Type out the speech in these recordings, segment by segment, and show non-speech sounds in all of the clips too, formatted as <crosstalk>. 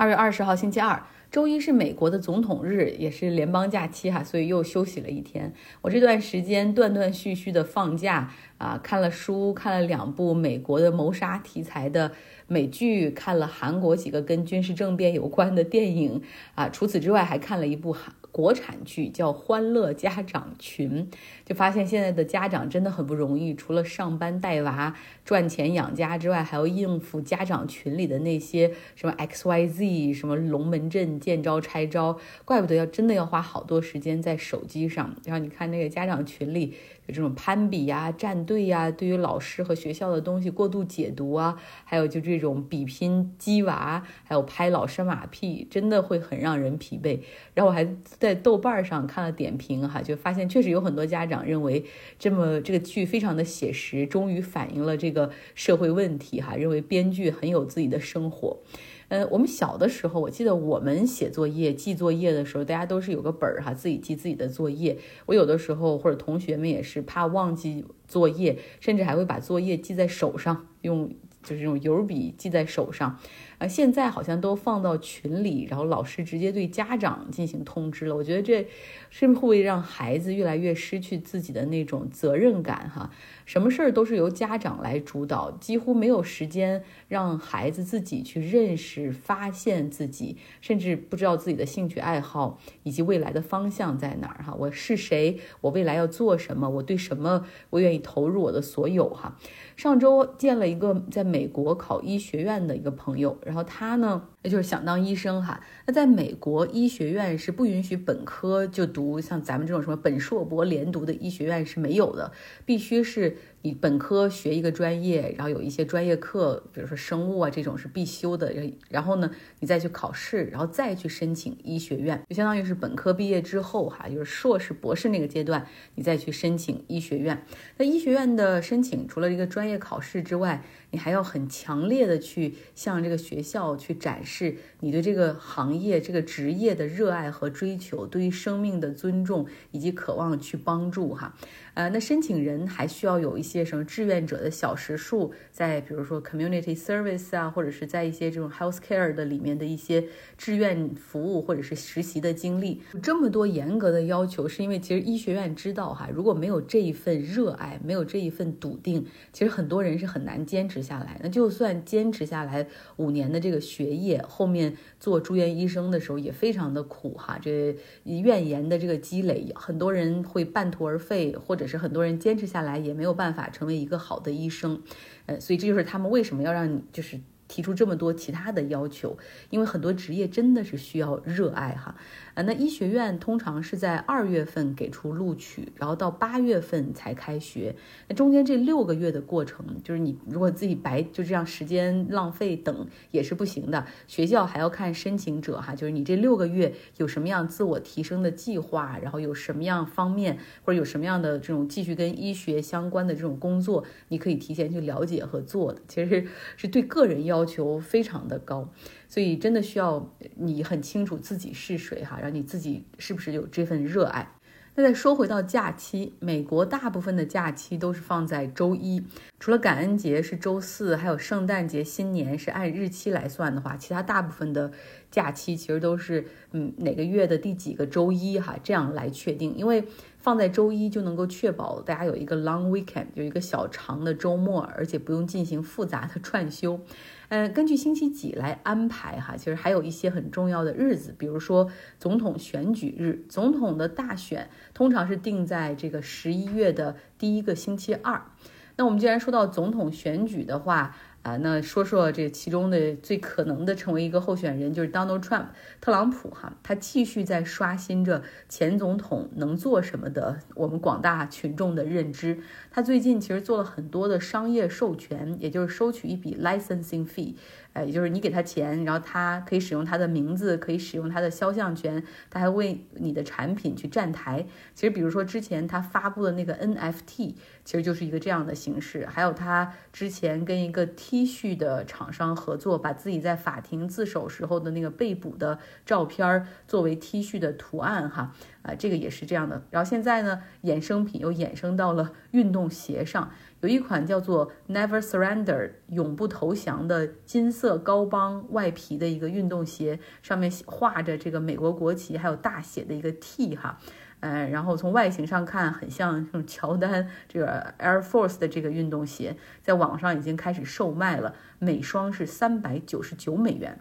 二月二十号，星期二，周一是美国的总统日，也是联邦假期哈，所以又休息了一天。我这段时间断断续续的放假啊，看了书，看了两部美国的谋杀题材的美剧，看了韩国几个跟军事政变有关的电影啊。除此之外，还看了一部韩。国产剧叫《欢乐家长群》，就发现现在的家长真的很不容易，除了上班带娃、赚钱养家之外，还要应付家长群里的那些什么 X Y Z，什么龙门阵、见招拆招，怪不得要真的要花好多时间在手机上。然后你看那个家长群里。这种攀比呀、站队呀，对于老师和学校的东西过度解读啊，还有就这种比拼鸡娃，还有拍老师马屁，真的会很让人疲惫。然后我还在豆瓣上看了点评哈，就发现确实有很多家长认为这么这个剧非常的写实，终于反映了这个社会问题哈，认为编剧很有自己的生活。呃，我们小的时候，我记得我们写作业、记作业的时候，大家都是有个本儿哈，自己记自己的作业。我有的时候或者同学们也是怕忘记作业，甚至还会把作业记在手上，用就是用油笔记在手上。啊，现在好像都放到群里，然后老师直接对家长进行通知了。我觉得这是不是会让孩子越来越失去自己的那种责任感？哈，什么事儿都是由家长来主导，几乎没有时间让孩子自己去认识、发现自己，甚至不知道自己的兴趣爱好以及未来的方向在哪儿。哈，我是谁？我未来要做什么？我对什么我愿意投入我的所有？哈，上周见了一个在美国考医学院的一个朋友。然后他呢，那就是想当医生哈。那在美国医学院是不允许本科就读，像咱们这种什么本硕博连读的医学院是没有的，必须是。你本科学一个专业，然后有一些专业课，比如说生物啊这种是必修的，然后呢，你再去考试，然后再去申请医学院，就相当于是本科毕业之后哈，就是硕士、博士那个阶段，你再去申请医学院。那医学院的申请，除了一个专业考试之外，你还要很强烈的去向这个学校去展示是你对这个行业、这个职业的热爱和追求，对于生命的尊重以及渴望去帮助哈。呃，那申请人还需要有一些什么志愿者的小时数，在比如说 community service 啊，或者是在一些这种 health care 的里面的一些志愿服务或者是实习的经历。这么多严格的要求，是因为其实医学院知道哈，如果没有这一份热爱，没有这一份笃定，其实很多人是很难坚持下来。那就算坚持下来五年的这个学业，后面做住院医生的时候也非常的苦哈。这怨言的这个积累，很多人会半途而废，或者。只是很多人坚持下来也没有办法成为一个好的医生，呃，所以这就是他们为什么要让你就是提出这么多其他的要求，因为很多职业真的是需要热爱哈。啊，那医学院通常是在二月份给出录取，然后到八月份才开学。那中间这六个月的过程，就是你如果自己白就这样时间浪费等也是不行的。学校还要看申请者哈，就是你这六个月有什么样自我提升的计划，然后有什么样方面或者有什么样的这种继续跟医学相关的这种工作，你可以提前去了解和做的，其实是对个人要求非常的高。所以真的需要你很清楚自己是谁哈，然后你自己是不是有这份热爱。那再说回到假期，美国大部分的假期都是放在周一，除了感恩节是周四，还有圣诞节、新年是按日期来算的话，其他大部分的假期其实都是嗯哪个月的第几个周一哈这样来确定，因为放在周一就能够确保大家有一个 long weekend，有一个小长的周末，而且不用进行复杂的 <laughs> 串休。嗯，根据星期几来安排哈，其实还有一些很重要的日子，比如说总统选举日，总统的大选通常是定在这个十一月的第一个星期二。那我们既然说到总统选举的话，啊，那说说这其中的最可能的成为一个候选人，就是 Donald Trump 特朗普哈，他继续在刷新着前总统能做什么的我们广大群众的认知。他最近其实做了很多的商业授权，也就是收取一笔 licensing fee。哎，也就是你给他钱，然后他可以使用他的名字，可以使用他的肖像权，他还为你的产品去站台。其实，比如说之前他发布的那个 NFT，其实就是一个这样的形式。还有他之前跟一个 T 恤的厂商合作，把自己在法庭自首时候的那个被捕的照片作为 T 恤的图案，哈。啊，这个也是这样的。然后现在呢，衍生品又衍生到了运动鞋上，有一款叫做 Never Surrender 永不投降的金色高帮外皮的一个运动鞋，上面画着这个美国国旗，还有大写的一个 T 哈。呃，然后从外形上看，很像这种乔丹这个 Air Force 的这个运动鞋，在网上已经开始售卖了，每双是三百九十九美元，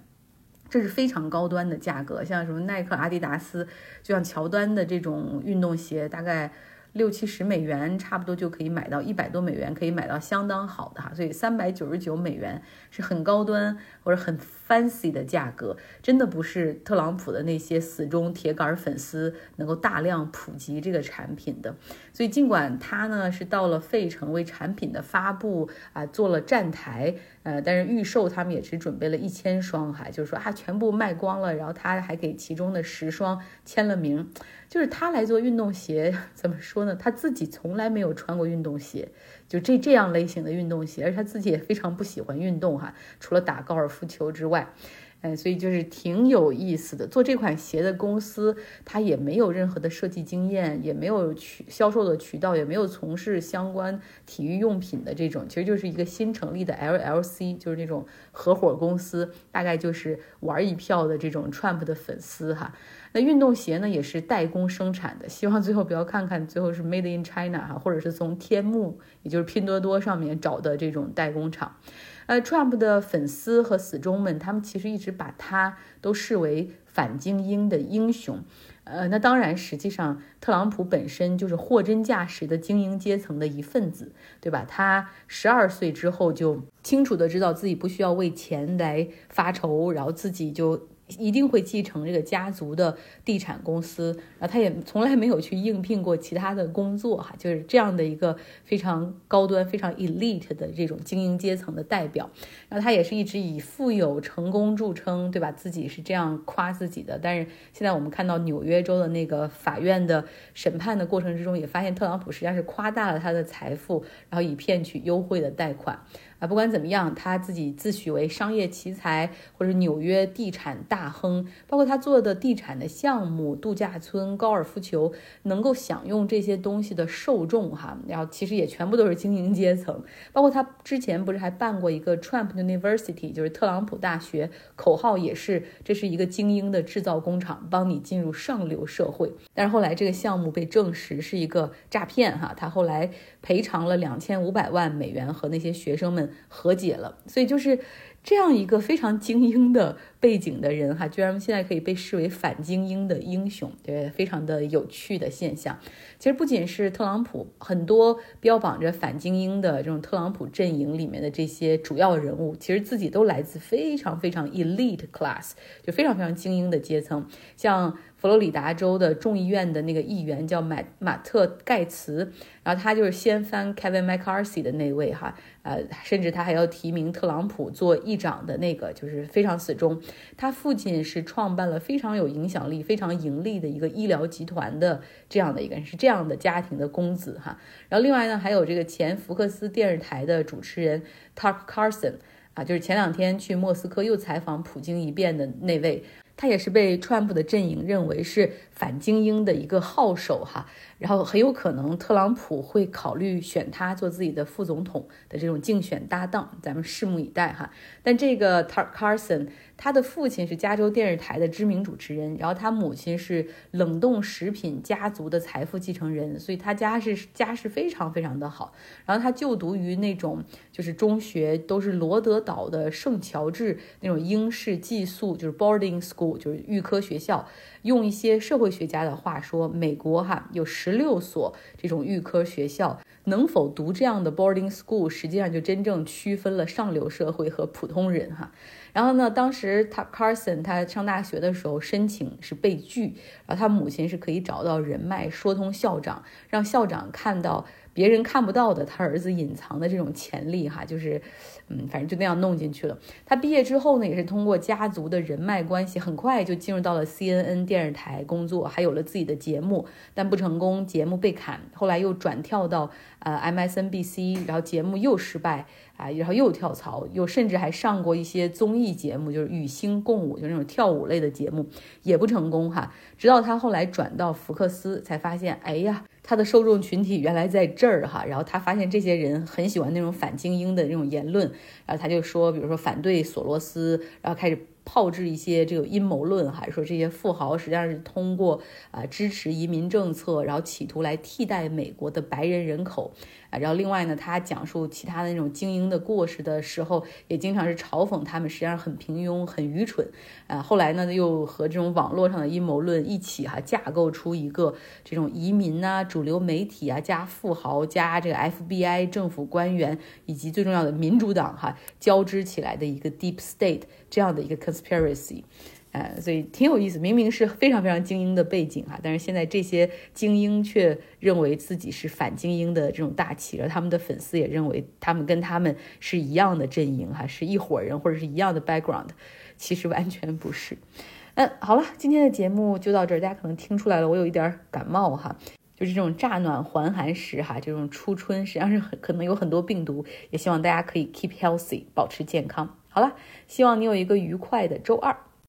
这是非常高端的价格。像什么耐克、阿迪达斯，就像乔丹的这种运动鞋，大概。六七十美元差不多就可以买到一百多美元，可以买到相当好的哈，所以三百九十九美元是很高端或者很 fancy 的价格，真的不是特朗普的那些死忠铁杆粉丝能够大量普及这个产品的。所以尽管他呢是到了费城为产品的发布啊做了站台，呃，但是预售他们也只准备了一千双哈，就是说啊全部卖光了，然后他还给其中的十双签了名。就是他来做运动鞋，怎么说呢？他自己从来没有穿过运动鞋，就这这样类型的运动鞋，而他自己也非常不喜欢运动哈，除了打高尔夫球之外。嗯，所以就是挺有意思的。做这款鞋的公司，它也没有任何的设计经验，也没有渠销售的渠道，也没有从事相关体育用品的这种，其实就是一个新成立的 LLC，就是那种合伙公司，大概就是玩一票的这种 Trump 的粉丝哈。那运动鞋呢，也是代工生产的，希望最后不要看看最后是 Made in China 哈，或者是从天幕，也就是拼多多上面找的这种代工厂。呃，Trump 的粉丝和死忠们，他们其实一直把他都视为反精英的英雄。呃，那当然，实际上特朗普本身就是货真价实的精英阶层的一份子，对吧？他十二岁之后就清楚的知道自己不需要为钱来发愁，然后自己就。一定会继承这个家族的地产公司，然后他也从来没有去应聘过其他的工作，哈，就是这样的一个非常高端、非常 elite 的这种精英阶层的代表。然后他也是一直以富有成功著称，对吧？自己是这样夸自己的。但是现在我们看到纽约州的那个法院的审判的过程之中，也发现特朗普实际上是夸大了他的财富，然后以骗取优惠的贷款。啊，不管怎么样，他自己自诩为商业奇才或者纽约地产大亨，包括他做的地产的项目、度假村、高尔夫球，能够享用这些东西的受众哈，然后其实也全部都是精英阶层。包括他之前不是还办过一个 Trump University，就是特朗普大学，口号也是这是一个精英的制造工厂，帮你进入上流社会。但是后来这个项目被证实是一个诈骗哈，他后来赔偿了两千五百万美元和那些学生们。和解了，所以就是这样一个非常精英的背景的人哈，居然现在可以被视为反精英的英雄，对，非常的有趣的现象。其实不仅是特朗普，很多标榜着反精英的这种特朗普阵营里面的这些主要人物，其实自己都来自非常非常 elite class，就非常非常精英的阶层，像。佛罗里达州的众议院的那个议员叫马马特盖茨，然后他就是掀翻 Kevin McCarthy 的那位哈，呃，甚至他还要提名特朗普做议长的那个，就是非常死忠。他父亲是创办了非常有影响力、非常盈利的一个医疗集团的这样的一个人，是这样的家庭的公子哈。然后另外呢，还有这个前福克斯电视台的主持人 Tucker Carlson 啊，就是前两天去莫斯科又采访普京一遍的那位。他也是被川普的阵营认为是反精英的一个号手哈，然后很有可能特朗普会考虑选他做自己的副总统的这种竞选搭档，咱们拭目以待哈。但这个 Tucker Carson，。他的父亲是加州电视台的知名主持人，然后他母亲是冷冻食品家族的财富继承人，所以他家是家世非常非常的好。然后他就读于那种就是中学，都是罗德岛的圣乔治那种英式寄宿，就是 boarding school，就是预科学校。用一些社会学家的话说，美国哈有十六所这种预科学校，能否读这样的 boarding school，实际上就真正区分了上流社会和普通人哈。然后呢，当时他 Carson 他上大学的时候申请是被拒，然后他母亲是可以找到人脉，说通校长，让校长看到。别人看不到的，他儿子隐藏的这种潜力，哈，就是，嗯，反正就那样弄进去了。他毕业之后呢，也是通过家族的人脉关系，很快就进入到了 CNN 电视台工作，还有了自己的节目，但不成功，节目被砍。后来又转跳到呃 MSNBC，然后节目又失败啊，然后又跳槽，又甚至还上过一些综艺节目，就是与星共舞，就那种跳舞类的节目，也不成功哈。直到他后来转到福克斯，才发现，哎呀。他的受众群体原来在这儿哈，然后他发现这些人很喜欢那种反精英的那种言论，然后他就说，比如说反对索罗斯，然后开始。炮制一些这个阴谋论，还是说这些富豪实际上是通过啊支持移民政策，然后企图来替代美国的白人人口啊。然后另外呢，他讲述其他的那种精英的过失的时候，也经常是嘲讽他们实际上很平庸、很愚蠢啊。后来呢，又和这种网络上的阴谋论一起哈架构出一个这种移民啊、主流媒体啊、加富豪、加这个 FBI 政府官员以及最重要的民主党哈交织起来的一个 Deep State 这样的一个 spiracy，呃，所以挺有意思。明明是非常非常精英的背景哈，但是现在这些精英却认为自己是反精英的这种大旗，而他们的粉丝也认为他们跟他们是一样的阵营哈，是一伙人或者是一样的 background，其实完全不是。嗯，好了，今天的节目就到这儿，大家可能听出来了，我有一点感冒哈，就是这种乍暖还寒时哈，这种初春实际上是很可能有很多病毒，也希望大家可以 keep healthy，保持健康。好了，希望你有一个愉快的周二。